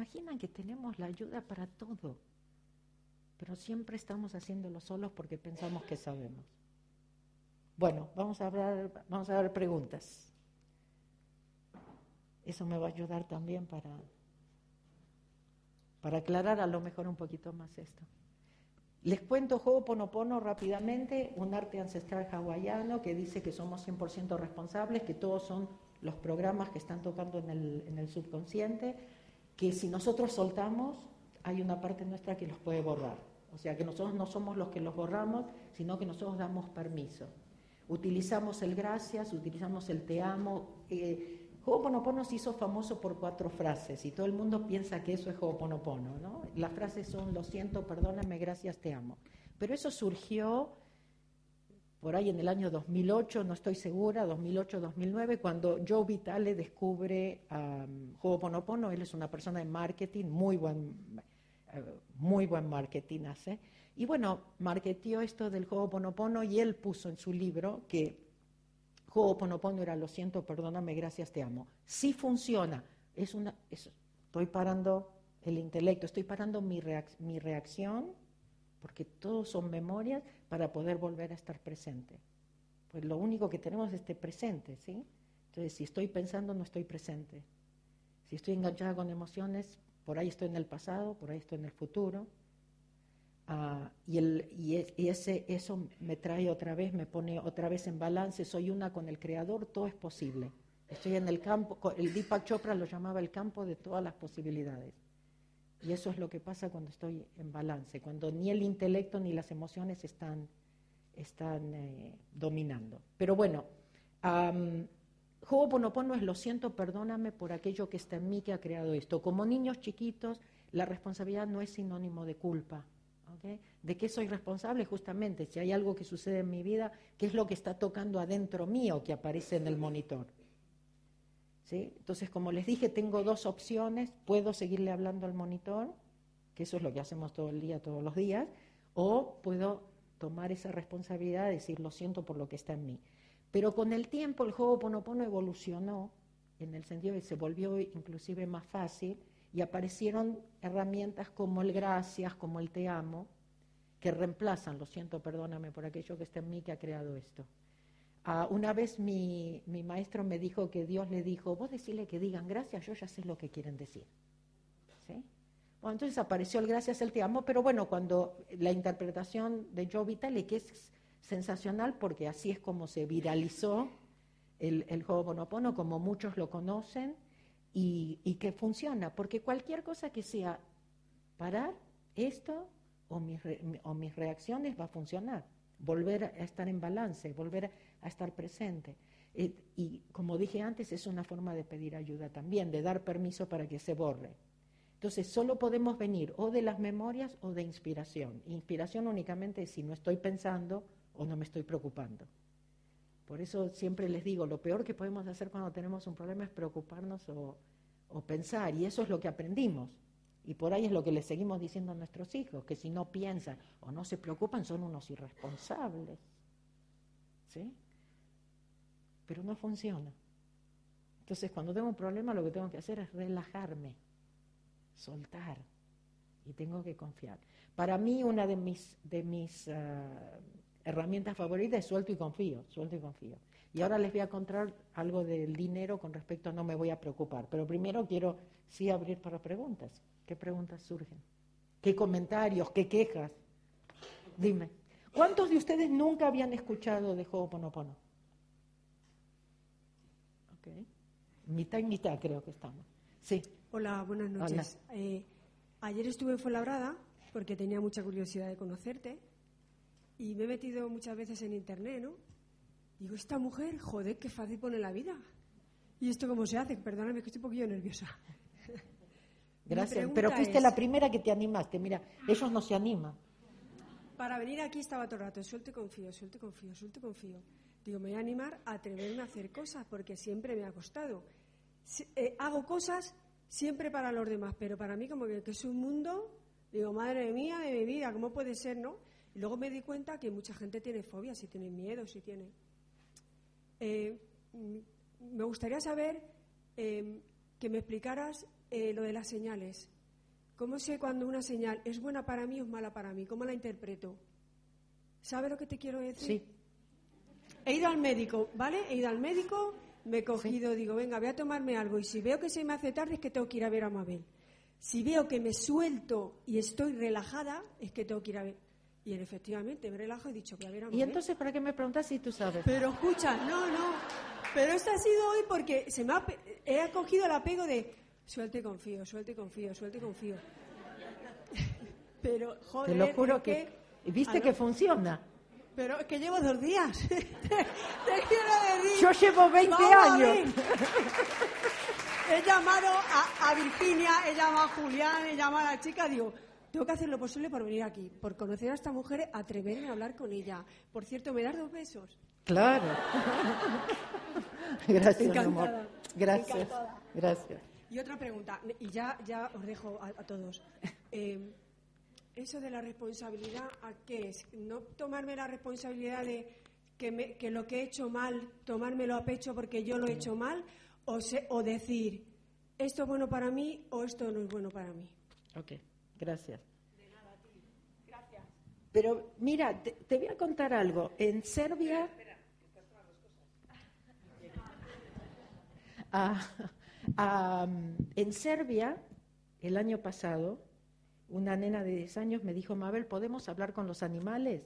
imaginan que tenemos la ayuda para todo, pero siempre estamos haciéndolo solos porque pensamos que sabemos. Bueno, vamos a hablar, vamos a ver preguntas. Eso me va a ayudar también para, para aclarar a lo mejor un poquito más esto. Les cuento Ho'oponopono rápidamente, un arte ancestral hawaiano que dice que somos 100% responsables, que todos son los programas que están tocando en el, en el subconsciente, que si nosotros soltamos, hay una parte nuestra que los puede borrar. O sea, que nosotros no somos los que los borramos, sino que nosotros damos permiso. Utilizamos el gracias, utilizamos el te amo. Eh, Ho'oponopono se hizo famoso por cuatro frases y todo el mundo piensa que eso es Ho'oponopono, ¿no? Las frases son lo siento, perdóname, gracias, te amo. Pero eso surgió por ahí en el año 2008, no estoy segura, 2008-2009, cuando Joe Vitale descubre um, Ho'oponopono, él es una persona de marketing, muy buen, eh, muy buen marketing hace, y bueno, marketió esto del Ho'oponopono y él puso en su libro que Ho'oponopono era lo siento, perdóname, gracias, te amo. Sí funciona. Es una, estoy parando el intelecto, estoy parando mi, mi reacción, porque todos son memorias, para poder volver a estar presente. Pues lo único que tenemos es este presente, ¿sí? Entonces, si estoy pensando, no estoy presente. Si estoy enganchada con emociones, por ahí estoy en el pasado, por ahí estoy en el futuro. Ah, y, y, ese, eso me trae otra vez, me pone otra vez en balance, soy una con el Creador, todo es posible. Estoy en el campo, el Deepak Chopra lo llamaba el campo de todas las posibilidades. Y eso es lo que pasa cuando estoy en balance, cuando ni el intelecto ni las emociones están, están eh, dominando. Pero bueno, um, Ho'oponopono es lo siento, perdóname por aquello que está en mí que ha creado esto. Como niños chiquitos, la responsabilidad no es sinónimo de culpa. ¿De qué soy responsable? Justamente, si hay algo que sucede en mi vida, ¿qué es lo que está tocando adentro mío que aparece en el monitor? Entonces, como les dije, tengo dos opciones. Puedo seguirle hablando al monitor, que eso es lo que hacemos todo el día, todos los días, o puedo tomar esa responsabilidad de decir, lo siento por lo que está en mí. Pero con el tiempo el juego Ponopono evolucionó en el sentido de que se volvió inclusive más fácil y aparecieron herramientas como el gracias, como el te amo, que reemplazan, lo siento, perdóname por aquello que está en mí que ha creado esto. Ah, una vez mi, mi, maestro me dijo que Dios le dijo, vos decirle que digan gracias, yo ya sé lo que quieren decir. ¿Sí? Bueno, entonces apareció el gracias, el te amo, pero bueno, cuando la interpretación de Joe Vitale, que es sensacional porque así es como se viralizó el, el Ho'oponopono, como muchos lo conocen, y, que funciona, porque cualquier cosa que sea parar esto o mis, o mis reacciones va a funcionar, volver a estar en balance, volver a estar presente. Eh, y como dije antes, es una forma de pedir ayuda también, de dar permiso para que se borre. Entonces, solo podemos venir o de las memorias o de inspiración. Inspiración únicamente si no estoy pensando o no me estoy preocupando. Por eso siempre les digo, lo peor que podemos hacer cuando tenemos un problema es preocuparnos o, pensar, y eso es lo que aprendimos. Y por ahí es lo que le seguimos diciendo a nuestros hijos, que si no piensan o no se preocupan son unos irresponsables. ¿Sí? Pero no funciona. Entonces, cuando tengo un problema, lo que tengo que hacer es relajarme, soltar, y tengo que confiar. Para mí, una de mis, de mis ah, herramienta favorita es suelto y confío, suelto y confío. Y ahora les voy a contar algo del dinero con respecto a no me voy a preocupar. Pero primero quiero sí abrir para preguntas. ¿Qué preguntas surgen? ¿Qué comentarios? ¿Qué quejas? Dime. ¿Cuántos de ustedes nunca habían escuchado de Ho'oponopono? Ok. Mitad y mitad creo que estamos. Sí. Hola, buenas noches. Eh, ayer estuve en Fuenlabrada porque tenía mucha curiosidad de conocerte y me he metido muchas veces en internet, ¿no? Digo, esta mujer, joder, qué fácil pone la vida. ¿Y esto cómo se hace? Perdóname que estoy un poquillo nerviosa. Gracias, pero fuiste la primera que te animaste. Mira, ellos no se animan. Para venir aquí estaba todo el rato, suelto y confío, suelto y confío, suelto y confío. Digo, me voy a animar a atreverme a hacer cosas porque siempre me ha costado. Eh, hago cosas siempre para los demás, pero para mí como que, que es un mundo, digo, madre mía de mi vida, ¿cómo puede ser, no? Y luego me di cuenta que mucha gente tiene fobias y tiene miedo, si tiene. Eh, me gustaría saber, em, que me explicaras eh, lo de las señales. ¿Cómo sé cuando una señal es buena para mí o es mala para mí? ¿Cómo la interpreto? ¿Sabe lo que te quiero decir? Sí. He ido al médico, ¿vale? He ido al médico, me he cogido, digo, venga, voy a tomarme algo. Y si veo que se me hace tarde, es que tengo que ir a ver a Mabel. Si veo que me suelto y estoy relajada, es que tengo que ir a ver. Y efectivamente me relajo y he dicho, voy a ver a Mabel. ¿Y entonces para qué me preguntas si tú sabes? Pero escucha, no, no. Pero esto ha sido hoy porque se me ha, he cogido el apego de suelto y confío, suelto y confío, suelto y confío. Pero, joder. Te lo juro que. ¿Viste que funciona? Pero es que llevo dos días. te, quiero decir. Yo llevo 20 Vamos a años. he llamado a, a Virginia, he llamado a Julián, he llamado a la chica, digo, tengo que hacer lo posible por venir aquí, por conocer a esta mujer, atreverme a hablar con ella. Por cierto, ¿me das dos besos? Claro. Gracias, mi Encantada. amor. Gracias. Encantada. Gracias. Y otra pregunta, y ya, ya os dejo a, a todos. Eh, eso de la responsabilidad, ¿a qué es? No tomarme la responsabilidad de que, me- que lo que he hecho mal, tomármelo a pecho porque yo lo he hecho mal, o, se- o decir, esto es bueno para mí o esto no es bueno para mí. Ok, gracias. Pero mira, te, te voy a contar algo. En Serbia. Ah, ah, en Serbia, el año pasado, una nena de 10 años me dijo, Mabel, ¿podemos hablar con los animales?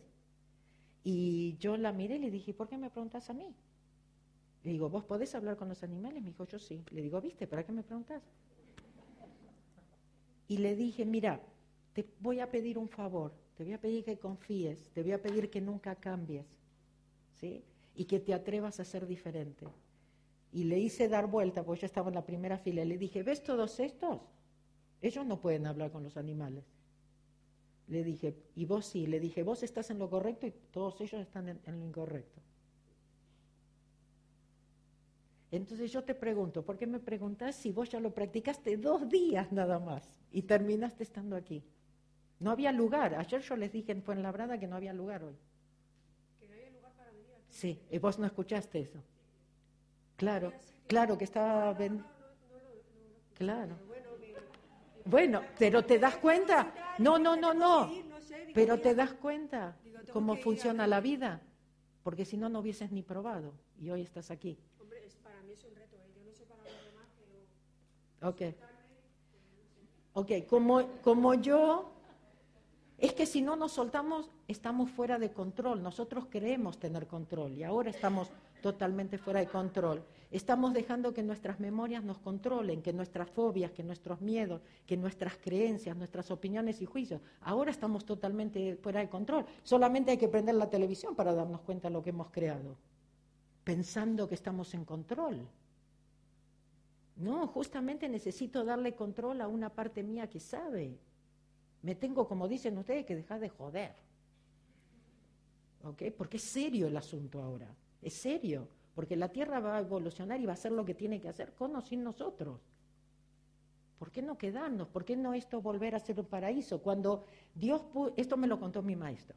Y yo la miré y le dije, ¿por qué me preguntas a mí? Le digo, ¿vos podés hablar con los animales? Me dijo, yo sí. Le digo, ¿viste? ¿Para qué me preguntas? Y le dije, mira, te voy a pedir un favor, te voy a pedir que confíes, te voy a pedir que nunca cambies, ¿sí? Y que te atrevas a ser diferente. Y le hice dar vuelta, porque yo estaba en la primera fila, y le dije, ¿ves todos estos? Ellos no pueden hablar con los animales. Le dije, y vos sí, le dije, vos estás en lo correcto y todos ellos están en, en lo incorrecto. Entonces yo te pregunto, ¿por qué me preguntas si vos ya lo practicaste dos días nada más y terminaste estando aquí? No había lugar. Ayer yo les dije en Fuenlabrada que no había lugar hoy. Sí, y vos no escuchaste eso. Claro, claro que estaba... Claro. Bueno, pero te das cuenta. No, no, no, no. Pero te das cuenta cómo funciona la vida. Porque si no, no hubieses ni probado. Y hoy estás aquí. Hombre, para mí es un reto, ¿eh? yo no sé para los demás, pero... Ok. Ok, como, como yo, es que si no nos soltamos, estamos fuera de control. Nosotros creemos tener control y ahora estamos totalmente fuera de control. Estamos dejando que nuestras memorias nos controlen, que nuestras fobias, que nuestros miedos, que nuestras creencias, nuestras opiniones y juicios. Ahora estamos totalmente fuera de control. Solamente hay que prender la televisión para darnos cuenta de lo que hemos creado, pensando que estamos en control. No, justamente necesito darle control a una parte mía que sabe. Me tengo, como dicen ustedes, que dejar de joder. ¿Ok? Porque es serio el asunto ahora. Es serio. Porque la Tierra va a evolucionar y va a hacer lo que tiene que hacer con o sin nosotros. ¿Por qué no quedarnos? ¿Por qué no esto volver a ser un paraíso? Cuando Dios puso, esto me lo contó mi maestro,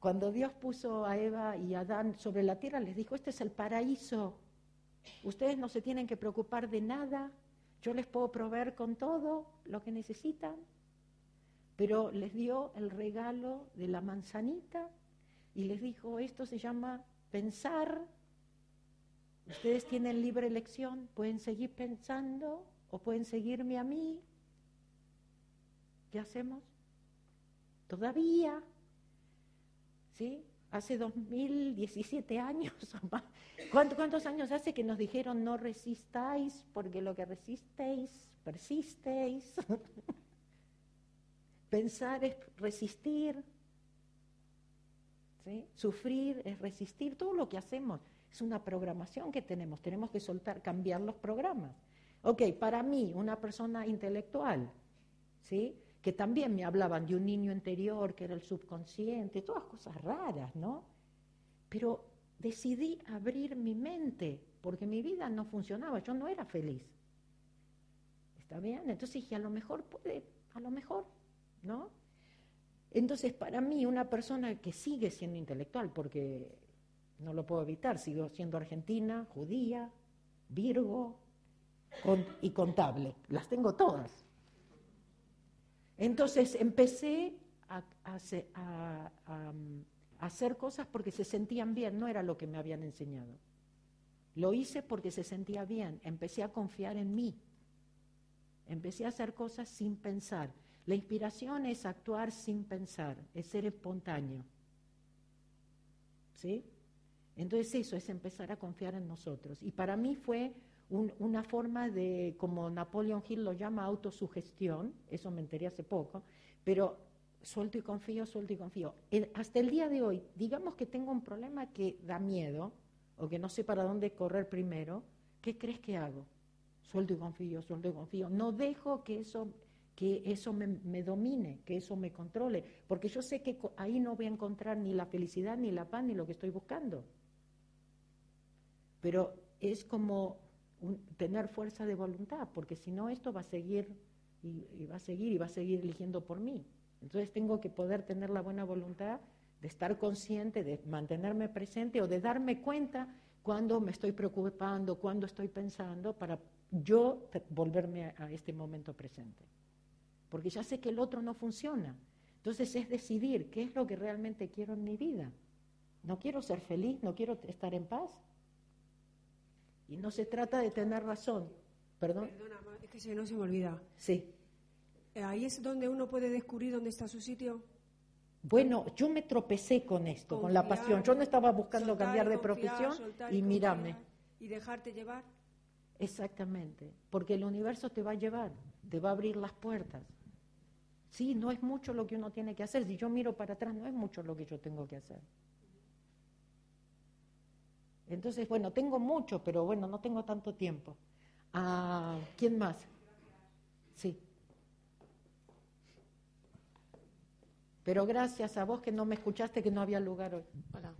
cuando Dios puso a Eva y a Adán sobre la tierra, les dijo, este es el paraíso. Ustedes no se tienen que preocupar de nada, yo les puedo proveer con todo lo que necesitan, pero les dio el regalo de la manzanita y les dijo, esto se llama pensar, ustedes tienen libre elección, pueden seguir pensando o pueden seguirme a mí. ¿Qué hacemos? Todavía, ¿sí? Hace 2017 años o más. ¿Cuánto- ¿Cuántos años hace que nos dijeron no resistáis porque lo que resistéis, persistéis? Pensar es resistir, Sufrir es resistir, todo lo que hacemos es una programación que tenemos, tenemos que soltar, cambiar los programas. Ok, para mí, una persona intelectual, ¿sí? que también me hablaban de un niño interior, que era el subconsciente, todas cosas raras, ¿no? Pero decidí abrir mi mente, porque mi vida no funcionaba, yo no era feliz. ¿Está bien? Entonces dije, a lo mejor puede, a lo mejor, ¿no? Entonces, para mí, una persona que sigue siendo intelectual, porque no lo puedo evitar, sigo siendo argentina, judía, virgo, y contable. Las tengo todas. Entonces empecé a, hacer cosas porque se sentían bien, no era lo que me habían enseñado. Lo hice porque se sentía bien, empecé a confiar en mí, empecé a hacer cosas sin pensar. La inspiración es actuar sin pensar, es ser espontáneo. ¿Sí? Entonces eso es empezar a confiar en nosotros. Y para mí fue una forma de, como Napoleon Hill lo llama, autosugestión, eso me enteré hace poco, pero suelto y confío, suelto y confío. hasta el día de hoy, digamos que tengo un problema que da miedo o que no sé para dónde correr primero, ¿qué crees que hago? Suelto y confío, suelto y confío. No dejo que eso, que eso me, domine, que eso me controle, porque yo sé que ahí no voy a encontrar ni la felicidad, ni la paz, ni lo que estoy buscando. Pero es como tener fuerza de voluntad, porque si no esto va a seguir y, va a seguir y va a seguir eligiendo por mí. Entonces tengo que poder tener la buena voluntad de estar consciente, de mantenerme presente o de darme cuenta cuando me estoy preocupando, cuando estoy pensando, para yo volverme a, este momento presente. Porque ya sé que el otro no funciona. Entonces es decidir qué es lo que realmente quiero en mi vida. No quiero ser feliz, no quiero estar en paz, y no se trata de tener razón. ¿Perdón? Perdona, es que si no se me olvida. Sí. Eh, ahí es donde uno puede descubrir dónde está su sitio. Bueno, yo me tropecé con esto, con la pasión. Yo no estaba buscando cambiar de profesión y, mírame. Y dejarte llevar. Exactamente, porque el universo te va a llevar, te va a abrir las puertas. Sí, no es mucho lo que uno tiene que hacer. Si yo miro para atrás, no es mucho lo que yo tengo que hacer. Entonces, bueno, tengo mucho, pero bueno, no tengo tanto tiempo. Ah, ¿Quién más? Sí. Pero gracias a vos que no me escuchaste, que no había lugar hoy. Hola.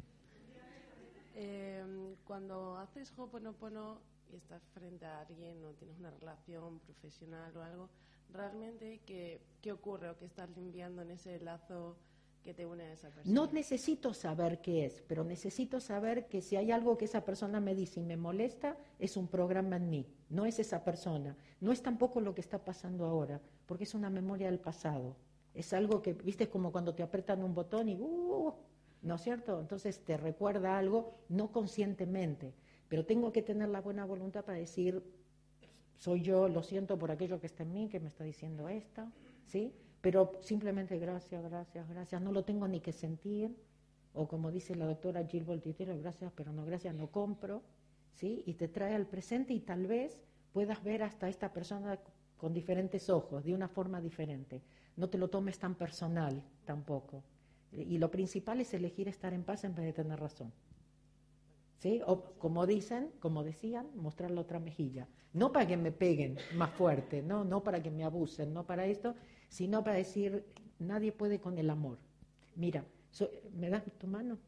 Em, cuando haces Hoponopono y estás frente a alguien o tienes una relación profesional o algo, ¿realmente qué, qué ocurre o qué estás limpiando en ese lazo que te une a esa persona. No necesito saber qué es, pero necesito saber que si hay algo que esa persona me dice y me molesta, es un programa en mí, no es esa persona, no es tampoco lo que está pasando ahora, porque es una memoria del pasado. Es algo que, viste, como cuando te apretan un botón y, uh, ¿no es cierto? Entonces te recuerda algo no conscientemente, pero tengo que tener la buena voluntad para decir, soy yo, lo siento por aquello que está en mí, que me está diciendo esto, ¿sí? pero simplemente gracias, gracias, gracias, no lo tengo ni que sentir, o como dice la doctora Jill Voltitero, gracias, pero no gracias, no compro, ¿sí? Y te trae al presente y tal vez puedas ver hasta esta persona con diferentes ojos, de una forma diferente. No te lo tomes tan personal tampoco. Y lo principal es elegir estar en paz en vez de tener razón. O como dicen, como decían, mostrar la otra mejilla. No para que me peguen más fuerte, no, no para que me abusen, no para esto, sino para decir, nadie puede con el amor. Mira, ¿me das tu mano?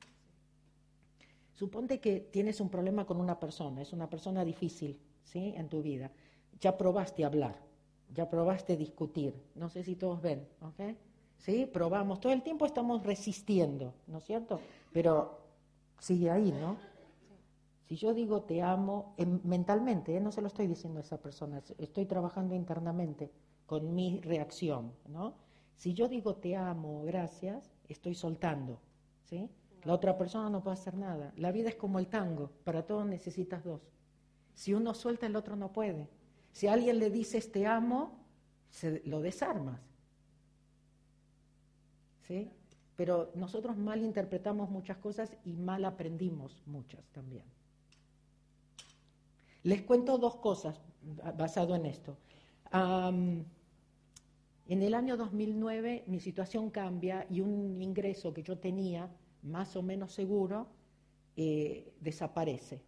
Suponte que tienes un problema con una persona, es una persona difícil, ¿sí? En tu vida. Ya probaste hablar, ya probaste discutir. No sé si todos ven, ¿ok? ¿Sí? Probamos, todo el tiempo estamos resistiendo, ¿no es cierto? Pero sigue ahí, ¿no? Si yo digo te amo mentalmente, ¿eh? no se lo estoy diciendo a esa persona, estoy trabajando internamente con mi reacción. Si yo digo te amo, gracias, estoy soltando. La otra persona no puede hacer nada. La vida es como el tango, para todo necesitas dos. Si uno suelta, el otro no puede. Si alguien le dices te amo, se, lo desarmas. Pero nosotros mal interpretamos muchas cosas y mal aprendimos muchas también. Les cuento dos cosas basado en esto. En el año 2009 mi situación cambia y un ingreso que yo tenía más o menos seguro eh, desaparece.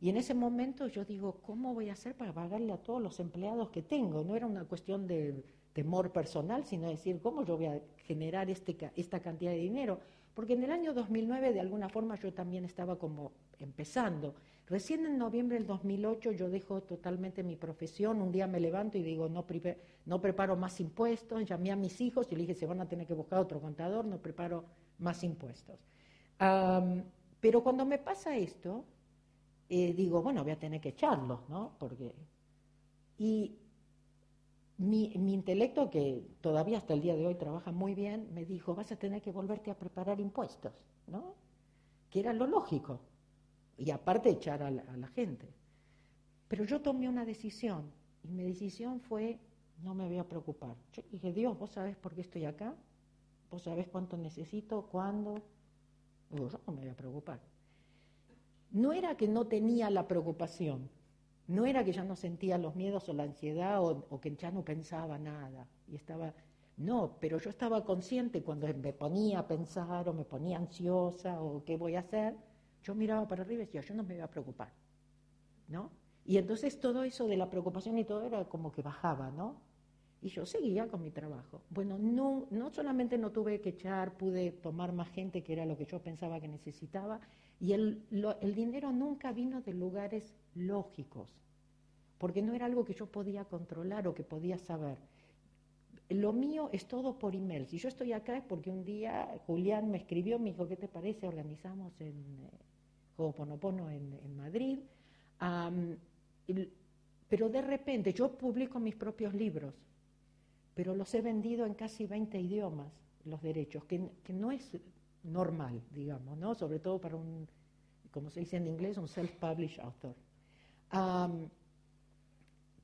Y en ese momento yo digo, ¿cómo voy a hacer para pagarle a todos los empleados que tengo? No era una cuestión de temor personal, sino decir, ¿cómo yo voy a generar este, esta cantidad de dinero? Porque en el año 2009 de alguna forma yo también estaba como empezando. Recién en noviembre del 2008 yo dejo totalmente mi profesión, un día me levanto y digo, no, no preparo más impuestos, llamé a mis hijos y le dije, se van a tener que buscar otro contador, no preparo más impuestos. pero cuando me pasa esto, eh, digo, bueno, voy a tener que echarlos, ¿no? Porque Y mi, mi, intelecto, que todavía hasta el día de hoy trabaja muy bien, me dijo, vas a tener que volverte a preparar impuestos, ¿no? Que era lo lógico. Y aparte echar a la, gente. Pero yo tomé una decisión y mi decisión fue, no me voy a preocupar. Yo dije, Dios, vos sabés por qué estoy acá, vos sabés cuánto necesito, cuándo. Yo no me voy a preocupar. No era que no tenía la preocupación, no era que ya no sentía los miedos o la ansiedad o, que ya no pensaba nada y estaba no, pero yo estaba consciente cuando me ponía a pensar o me ponía ansiosa o qué voy a hacer, yo miraba para arriba y decía, yo no me voy a preocupar, ¿no? Y entonces todo eso de la preocupación y todo era como que bajaba, ¿no? Y yo seguía con mi trabajo. Bueno, no, no solamente no tuve que echar, pude tomar más gente, que era lo que yo pensaba que necesitaba, y el, el dinero nunca vino de lugares lógicos, porque no era algo que yo podía controlar o que podía saber. Lo mío es todo por email. Si yo estoy acá es porque un día Julián me escribió, me dijo, ¿qué te parece? Organizamos en eh, Ponopono en, en Madrid. pero de repente yo publico mis propios libros, pero los he vendido en casi 20 idiomas, los derechos, que, que no es normal, digamos, ¿no? Sobre todo para un, como se dice en inglés, un self-published author.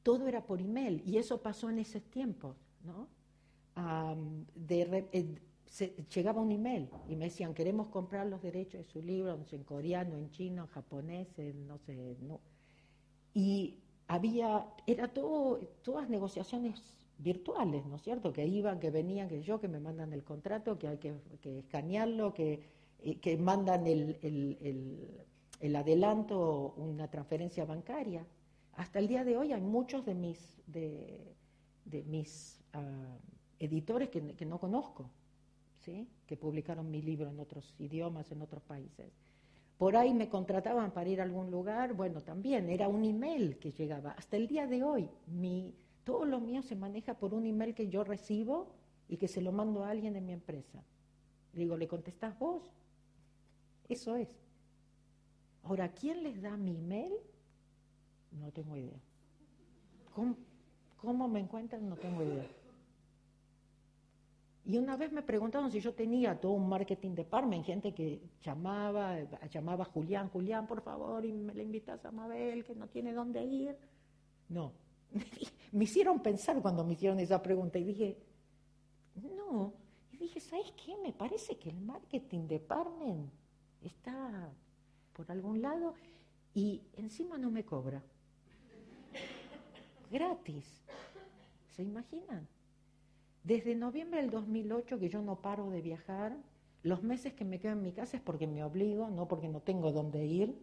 todo era por email y eso pasó en esos tiempos, ¿no? de, eh, llegaba un email y me decían, queremos comprar los derechos de su libro, en coreano, en chino, en japonés, no sé, no. Y había, era todo, todas negociaciones virtuales, ¿no es cierto? Que iban, que venían, que yo, que me mandan el contrato, que hay que, escanearlo, que, que mandan el, el, el, adelanto, una transferencia bancaria. Hasta el día de hoy hay muchos de mis, de, mis ah, editores que, no conozco, que publicaron mi libro en otros idiomas, en otros países. Por ahí me contrataban para ir a algún lugar, bueno, también era un email que llegaba. Hasta el día de hoy, mi, todo lo mío se maneja por un email que yo recibo y que se lo mando a alguien en mi empresa. digo, ¿le contestás vos? Eso es. Ahora, ¿quién les da mi email? No tengo idea. ¿Cómo, cómo me encuentran? No tengo idea. Y una vez me preguntaron si yo tenía todo un marketing department, gente que llamaba, llamaba Julián, Julián, por favor, y me le invitas a Mabel, que no tiene dónde ir. No, me hicieron pensar cuando me hicieron esa pregunta y dije, no. Y dije, ¿sabes qué? Me parece que el marketing department está por algún lado y encima no me cobra. Gratis. ¿Se imaginan? Desde noviembre del 2008 que yo no paro de viajar, los meses que me quedo en mi casa es porque me obligo, no porque no tengo dónde ir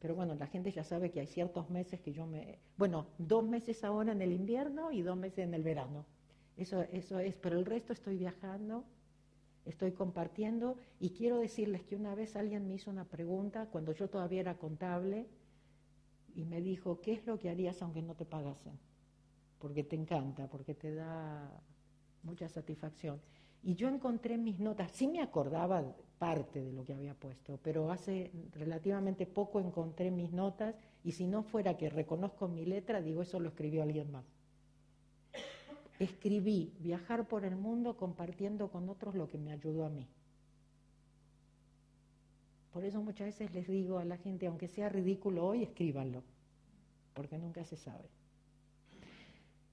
pero bueno, la gente ya sabe que hay ciertos meses que yo me... Bueno, dos meses ahora en el invierno y dos meses en el verano. Eso, eso es, pero el resto estoy viajando, estoy compartiendo y quiero decirles que una vez alguien me hizo una pregunta cuando yo todavía era contable y me dijo, ¿qué es lo que harías aunque no te pagasen? Porque te encanta, porque te da mucha satisfacción. Y yo encontré mis notas, sí me acordaba parte de lo que había puesto, pero hace relativamente poco encontré mis notas y si no fuera que reconozco mi letra, digo, eso lo escribió alguien más. Escribí viajar por el mundo compartiendo con otros lo que me ayudó a mí. Por eso muchas veces les digo a la gente, aunque sea ridículo hoy, escríbanlo, porque nunca se sabe.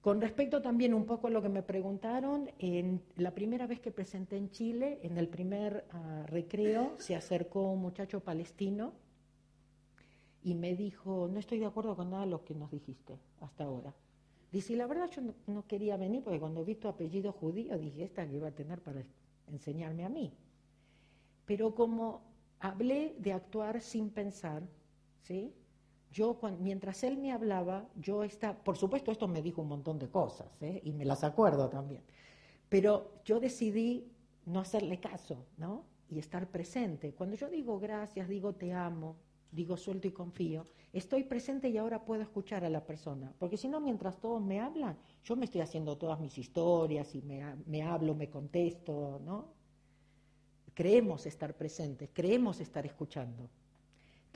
Con respecto también un poco a lo que me preguntaron, en la primera vez que presenté en Chile, en el primer ah, recreo, se acercó un muchacho palestino y me dijo, no estoy de acuerdo con nada de lo que nos dijiste hasta ahora. Dice, la verdad yo no, quería venir porque cuando vi tu apellido judío dije, esta que iba a tener para enseñarme a mí. Pero como hablé de actuar sin pensar, ¿sí? Yo mientras él me hablaba, yo estaba, por supuesto esto me dijo un montón de cosas, ¿eh? y me las acuerdo también, pero yo decidí no hacerle caso, ¿no? Y estar presente. Cuando yo digo gracias, digo te amo, digo suelto y confío, estoy presente y ahora puedo escuchar a la persona, porque si no, mientras todos me hablan, yo me estoy haciendo todas mis historias y me, me hablo, me contesto, ¿no? Creemos estar presentes, creemos estar escuchando.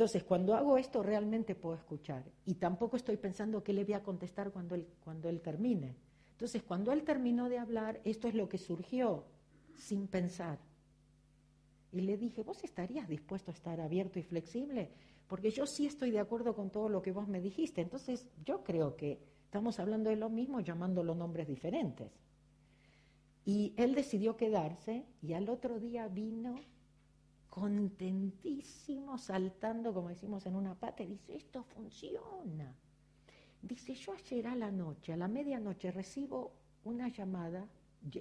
Entonces, cuando hago esto realmente puedo escuchar y tampoco estoy pensando qué le voy a contestar cuando él, cuando él termine. Entonces, cuando él terminó de hablar, esto es lo que surgió sin pensar. Y le dije, ¿vos estarías dispuesto a estar abierto y flexible? Porque yo sí estoy de acuerdo con todo lo que vos me dijiste. Entonces, yo creo que estamos hablando de lo mismo llamándolo nombres diferentes. Y él decidió quedarse y al otro día vino contentísimo, saltando, como decimos en una pata, y dice, esto funciona. Dice, yo ayer a la noche, a la medianoche, recibo una llamada,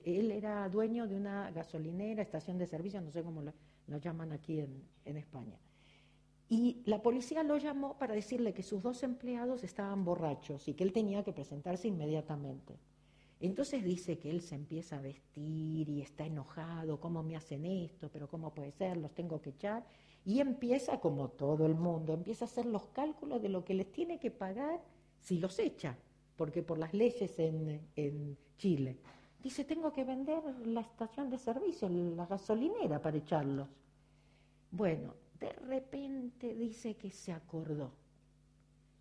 él era dueño de una gasolinera, estación de servicio, no sé cómo lo, llaman aquí en, en España. Y la policía lo llamó para decirle que sus dos empleados estaban borrachos y que él tenía que presentarse inmediatamente. Entonces dice que él se empieza a vestir y está enojado, ¿cómo me hacen esto? Pero ¿cómo puede ser? Los tengo que echar. Y empieza, como todo el mundo, empieza a hacer los cálculos de lo que les tiene que pagar si los echa, porque por las leyes en, en Chile. Dice, tengo que vender la estación de servicio, la gasolinera para echarlos. Bueno, de repente dice que se acordó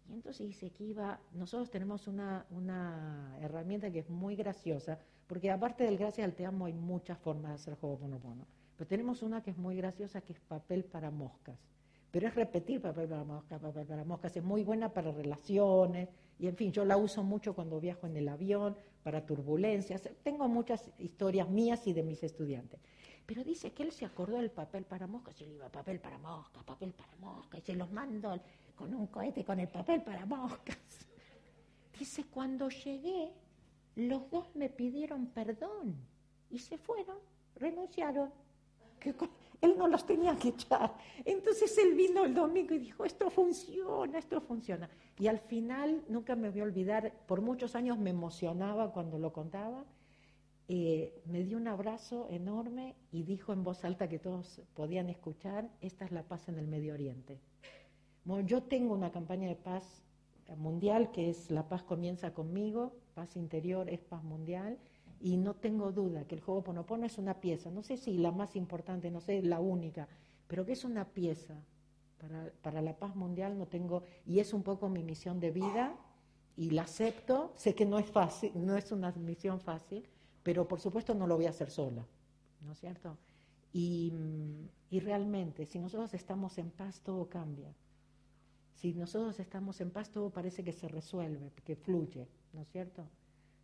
y entonces dice que iba, nosotros tenemos una, una herramienta que es muy graciosa, porque aparte del gracias al te amo hay muchas formas de hacer juego ponopono. Pero tenemos una que es muy graciosa, que es papel para moscas. Pero es repetir papel para moscas, papel para moscas. Es muy buena para relaciones. Y en fin, yo la uso mucho cuando viajo en el avión, para turbulencias. Tengo muchas historias mías y de mis estudiantes. Pero dice que él se acordó del papel para moscas y le iba papel para moscas, papel para moscas, y se los mando con un cohete con el papel para moscas. Dice, cuando llegué, los dos me pidieron perdón y se fueron, renunciaron. Que él no los tenía que echar. Entonces él vino el domingo y dijo, esto funciona, esto funciona. Y al final, nunca me voy a olvidar, por muchos años me emocionaba cuando lo contaba, eh, me dio un abrazo enorme y dijo en voz alta que todos podían escuchar, esta es la paz en el Medio Oriente. Bueno, yo tengo una campaña de paz mundial que es La paz comienza conmigo, paz interior es paz mundial, y no tengo duda que el juego Ponopono es una pieza, no sé si la más importante, no sé, la única, pero que es una pieza para, para la paz mundial, no tengo, y es un poco mi misión de vida, y la acepto, sé que no es fácil, no es una misión fácil, pero por supuesto no lo voy a hacer sola, ¿no es cierto? Y, y realmente, si nosotros estamos en paz, todo cambia. Si nosotros estamos en paz, todo parece que se resuelve, que fluye, ¿no es cierto?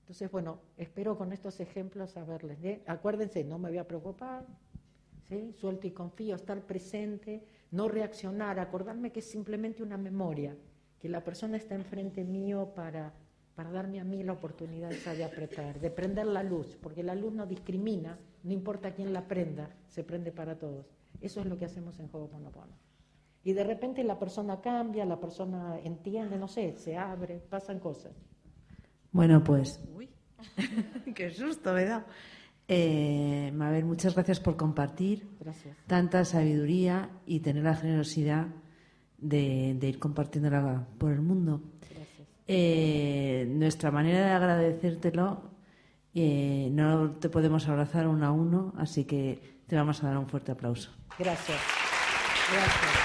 Entonces, bueno, espero con estos ejemplos saberles. ¿eh? Acuérdense, no me voy a preocupar, ¿sí? suelto y confío, estar presente, no reaccionar, acordarme que es simplemente una memoria, que la persona está enfrente mío para, para darme a mí la oportunidad de apretar, de prender la luz, porque la luz no discrimina, no importa quién la prenda, se prende para todos. Eso es lo que hacemos en Juego Ponopono. Y de repente la persona cambia, la persona entiende, no sé, se abre, pasan cosas. Bueno, pues, uy, qué susto me da. Eh, Mabel, muchas gracias por compartir tanta sabiduría y tener la generosidad de, ir compartiéndola por el mundo. Eh, nuestra manera de agradecértelo, eh, no te podemos abrazar uno a uno, así que te vamos a dar un fuerte aplauso. Gracias. Gracias.